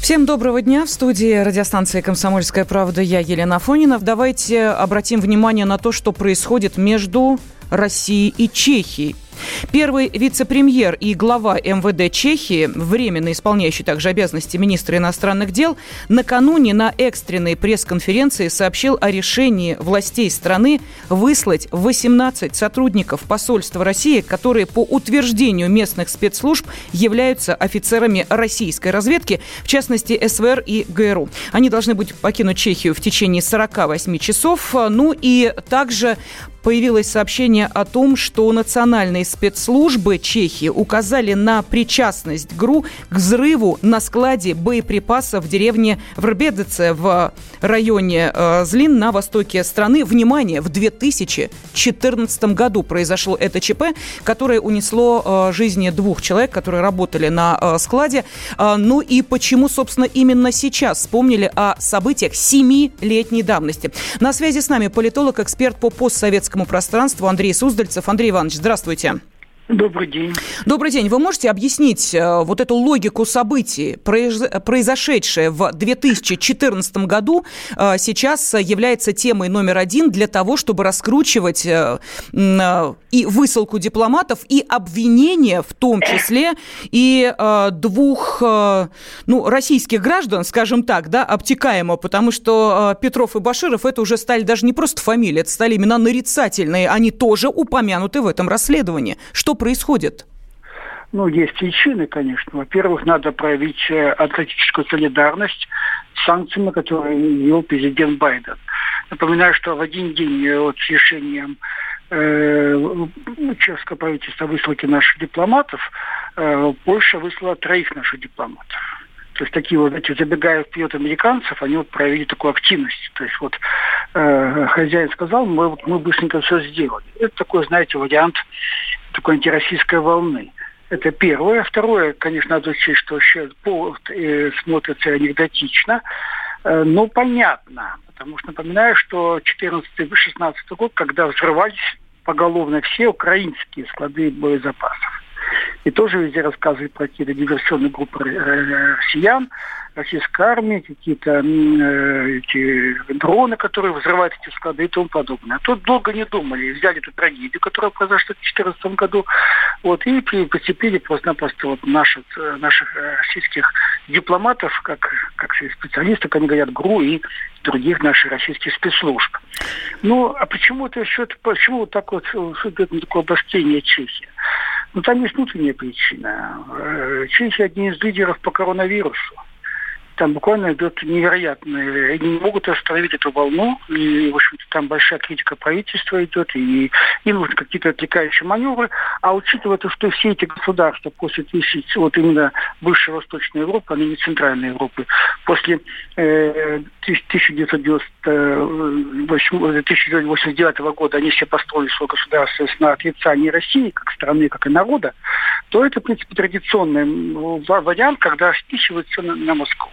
Всем доброго дня. В студии радиостанции «Комсомольская правда» я, Елена Афонина. Давайте обратим внимание на то, что происходит между Россией и Чехией. Первый вице-премьер и глава МВД Чехии, временно исполняющий также обязанности министра иностранных дел, накануне на экстренной пресс-конференции сообщил о решении властей страны выслать 18 сотрудников посольства России, которые по утверждению местных спецслужб являются офицерами российской разведки, в частности СВР и ГРУ. Они должны будут покинуть Чехию в течение 48 часов. Ну и также появилось сообщение о том, что национальные спецслужбы Чехии указали на причастность ГРУ к взрыву на складе боеприпасов в деревне Врбедеце в районе э, Злин на востоке страны. Внимание, в 2014 году произошло это ЧП, которое унесло э, жизни двух человек, которые работали на э, складе. Ну и почему, собственно, именно сейчас вспомнили о событиях семилетней давности. На связи с нами политолог, эксперт по постсоветскому пространству Андрей Суздальцев. Андрей Иванович, здравствуйте. Добрый день. Добрый день. Вы можете объяснить э, вот эту логику событий, произ- произошедшее в 2014 году, э, сейчас является темой номер один для того, чтобы раскручивать э, и высылку дипломатов, и обвинения, в том числе и двух ну, российских граждан, скажем так, да, обтекаемо, потому что Петров и Баширов это уже стали даже не просто фамилии, это стали имена нарицательные, они тоже упомянуты в этом расследовании. Что происходит? Ну, есть причины, конечно. Во-первых, надо проявить э, атлантическую солидарность с санкциями, которые ввел президент Байден. Напоминаю, что в один день э, вот с решением э, чешского правительства высылки наших дипломатов, э, Польша выслала троих наших дипломатов. То есть такие вот, эти забегая вперед американцев, они вот проявили такую активность. То есть вот э, хозяин сказал, мы, вот, мы быстренько все сделали. Это такой, знаете, вариант такой антироссийской волны. Это первое. Второе, конечно, надо учесть, что сейчас повод э, смотрится анекдотично, э, но понятно. Потому что напоминаю, что 14-16 год, когда взрывались поголовно все украинские склады боезапасов. И тоже везде рассказывают про какие-то диверсионные группы э, россиян, российской армии, какие-то э, эти дроны, которые взрывают эти склады и тому подобное. А тут долго не думали, взяли эту трагедию, которая произошла в 2014 году, вот, и прицепили просто-напросто вот наших, наших российских дипломатов, как, как специалистов, они говорят, ГРУ и других наших российских спецслужб. Ну, а почему это все, почему вот так вот на такое обострение Чехии? Ну, там есть внутренняя причина. Чехия один из лидеров по коронавирусу там буквально идет невероятное. Они не могут остановить эту волну. И, в общем-то, там большая критика правительства идет, и им нужны какие-то отвлекающие маневры. А учитывая то, что все эти государства после тысяч, вот именно высшей Восточной Европы, а не Центральной Европы, после э, 1989 года они все построили свое государство на отрицании России, как страны, как и народа, то это, в принципе, традиционный вариант, когда спихивается на, на Москву.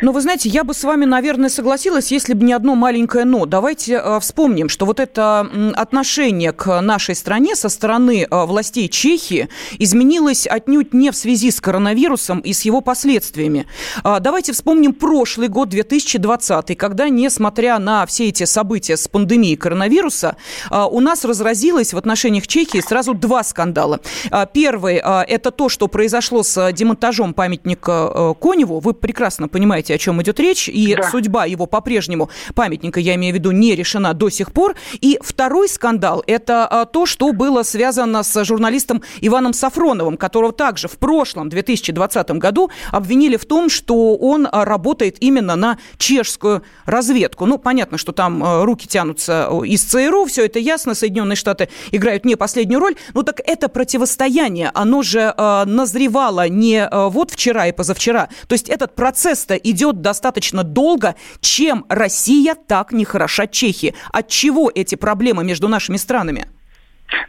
Ну, вы знаете, я бы с вами, наверное, согласилась, если бы не одно маленькое «но». Давайте э, вспомним, что вот это отношение к нашей стране со стороны э, властей Чехии изменилось отнюдь не в связи с коронавирусом и с его последствиями. Э, давайте вспомним прошлый год, 2020, когда, несмотря на все эти события с пандемией коронавируса, э, у нас разразилось в отношениях Чехии сразу два скандала. Э, первый это то, что произошло с демонтажом памятника э, Коневу. Вы прекрасно понимаете, о чем идет речь, и да. судьба его по-прежнему, памятника, я имею в виду, не решена до сих пор. И второй скандал – это а, то, что было связано с журналистом Иваном Сафроновым, которого также в прошлом, 2020 году, обвинили в том, что он а, работает именно на чешскую разведку. Ну, понятно, что там а, руки тянутся из ЦРУ, все это ясно, Соединенные Штаты играют не последнюю роль. Ну, так это противостояние, оно же назревало не вот вчера и позавчера. То есть этот процесс-то идет идет достаточно долго. Чем Россия так не хороша Чехии? От чего эти проблемы между нашими странами?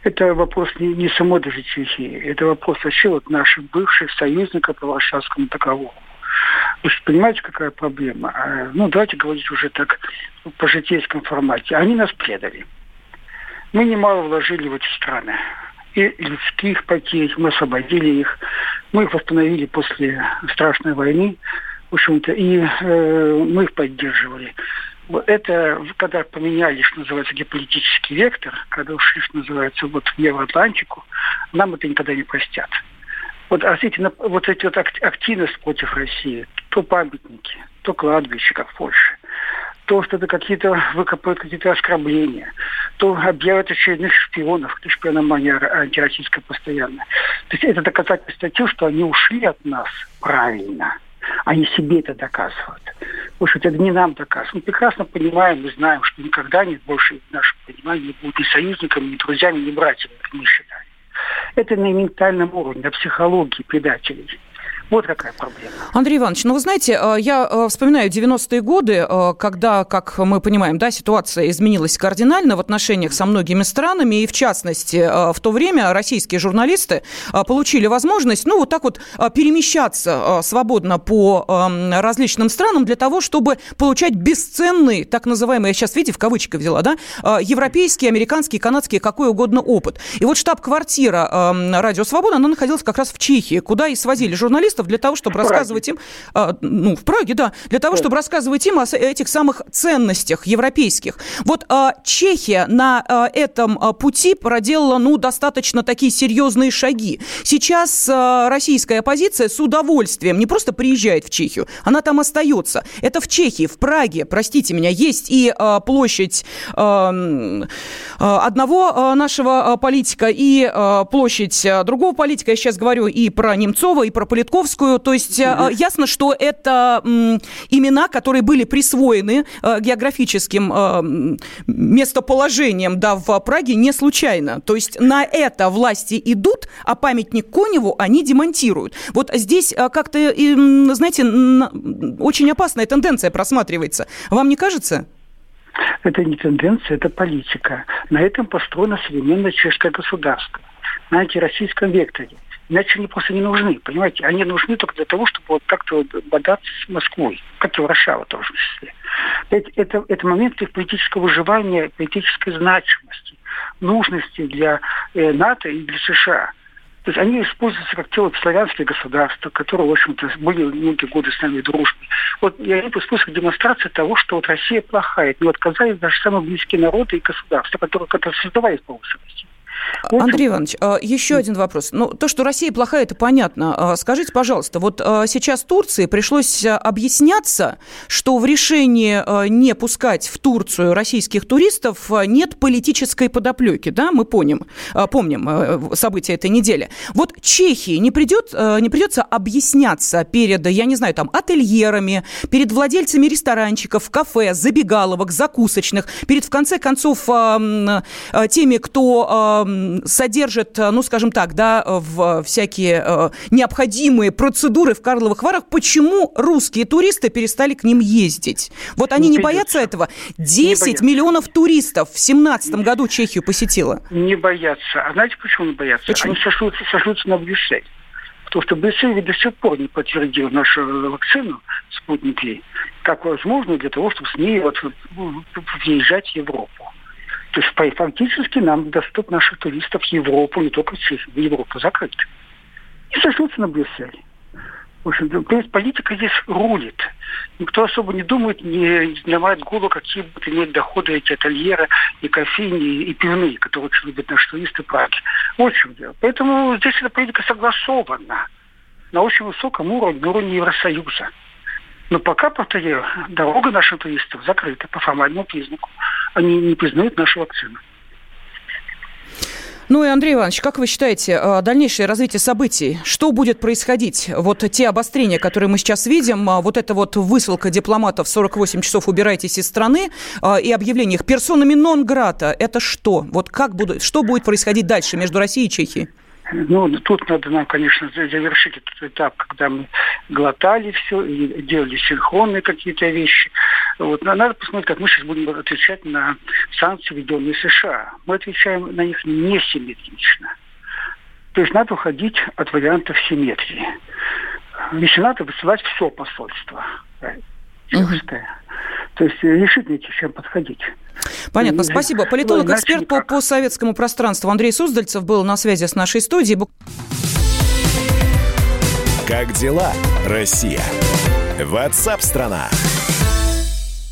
Это вопрос не, не самой даже Чехии. Это вопрос вообще вот наших бывших союзников по Варшавскому договору. Вы же понимаете, какая проблема? А, ну, давайте говорить уже так по житейском формате. Они нас предали. Мы немало вложили в эти страны. И людских потерь, мы освободили их. Мы их восстановили после страшной войны, в общем-то, и э, мы их поддерживали. Это когда поменяли, что называется, геополитический вектор, когда ушли, что называется, вот в Евроатлантику, нам это никогда не простят. Вот, а эти, вот эти вот активность против России, то памятники, то кладбище, как в Польше, то, что это какие-то выкопают какие-то оскорбления, то объявят очередных шпионов, шпиономания антироссийская постоянно. То есть это доказательство того, что они ушли от нас правильно. Они себе это доказывают. Потому что это не нам доказывают. Мы прекрасно понимаем, мы знаем, что никогда не больше в нашем не будут ни союзниками, ни друзьями, ни братьями, как мы считаем. Это на ментальном уровне, на психологии предателей. Вот какая проблема. Андрей Иванович, ну вы знаете, э, я э, вспоминаю 90-е годы, э, когда, как мы понимаем, да, ситуация изменилась кардинально в отношениях со многими странами, и в частности, в то время российские журналисты получили возможность, ну, вот так вот перемещаться свободно по эм, различным странам для того, чтобы получать бесценный, так называемый, я сейчас, видите, в кавычках взяла, да, европейский, американский, канадский, какой угодно опыт. И вот штаб-квартира эм, Радио Свобода, она находилась как раз в Чехии, куда и свозили журналистов журналистов для того, чтобы в рассказывать им, а, ну, в Праге, да, для того, чтобы рассказывать им о этих самых ценностях европейских. Вот а, Чехия на а, этом а, пути проделала, ну, достаточно такие серьезные шаги. Сейчас а, российская оппозиция с удовольствием не просто приезжает в Чехию, она там остается. Это в Чехии, в Праге, простите меня, есть и а, площадь а, а одного а, нашего политика и а, площадь другого политика. Я сейчас говорю и про Немцова, и про Политковского Покровскую. То есть угу. ясно, что это имена, которые были присвоены э, географическим э, местоположением да, в Праге не случайно. То есть на это власти идут, а памятник Коневу они демонтируют. Вот здесь как-то, знаете, очень опасная тенденция просматривается. Вам не кажется? Это не тенденция, это политика. На этом построено современное чешское государство. На антироссийском векторе. Иначе они просто не нужны, понимаете? Они нужны только для того, чтобы вот как-то бодаться с Москвой, как и Варшава тоже в числе. Это, это, это момент их политического выживания, политической значимости, нужности для э, НАТО и для США. То есть они используются как тело славянские государства, которые, в общем-то, были многие годы с нами в дружбе. Вот и они используются демонстрация того, что вот Россия плохая. Не отказались даже самые близкие народы и государства, которые, которые создавали полосу России. Андрей Иванович, а, еще один вопрос. Ну, то, что Россия плохая, это понятно. А, скажите, пожалуйста, вот а, сейчас Турции пришлось объясняться, что в решении не пускать в Турцию российских туристов нет политической подоплеки, да, мы помним, помним события этой недели. Вот Чехии не, придет, не придется объясняться перед, я не знаю, там, ательерами, перед владельцами ресторанчиков, кафе, забегаловок, закусочных, перед, в конце концов, теми, кто содержит, э, ну, скажем так, да, в всякие э, необходимые процедуры в Карловых Варах, почему русские туристы перестали к ним ездить? Вот они не, не боятся этого? 10 не миллионов туристов в 2017 году Чехию посетило. Не боятся. А знаете, почему не боятся? Почему? Они сошлются, сошлются на Брюссель. Потому что Брюссель до сих пор не подтвердил нашу вакцину «Спутник Ли» как возможно для того, чтобы с ней вот въезжать в Европу. То есть фактически нам доступ наших туристов в Европу, не только в Европу закрыт. И сошлются на Брюссель. В общем, политика здесь рулит. Никто особо не думает, не снимает голову, какие будут иметь доходы эти ательеры и кофейни, и пивные, которые очень любят наши туристы Праги. В чем дело. Поэтому здесь эта политика согласована на очень высоком уровне, на уровне Евросоюза. Но пока, повторяю, дорога нашим туристам закрыта по формальному признаку. Они не признают нашу вакцину. Ну и, Андрей Иванович, как вы считаете, э, дальнейшее развитие событий, что будет происходить? Вот те обострения, которые мы сейчас видим, э, вот эта вот высылка дипломатов 48 часов убирайтесь из страны э, и объявление их персонами нон-грата, это что? Вот как будут, что будет происходить дальше между Россией и Чехией? Ну, тут надо нам, конечно, завершить этот этап, когда мы глотали все и делали синхронные какие-то вещи. Вот. Надо посмотреть, как мы сейчас будем отвечать на санкции, введенные США. Мы отвечаем на них несимметрично. То есть надо уходить от вариантов симметрии. Если надо, высылать все посольство. Чешское. Угу. То есть решительно чем подходить. Понятно, спасибо. Политолог-эксперт по постсоветскому пространству Андрей Суздальцев был на связи с нашей студией. Как дела, Россия? Ватсап-страна! страна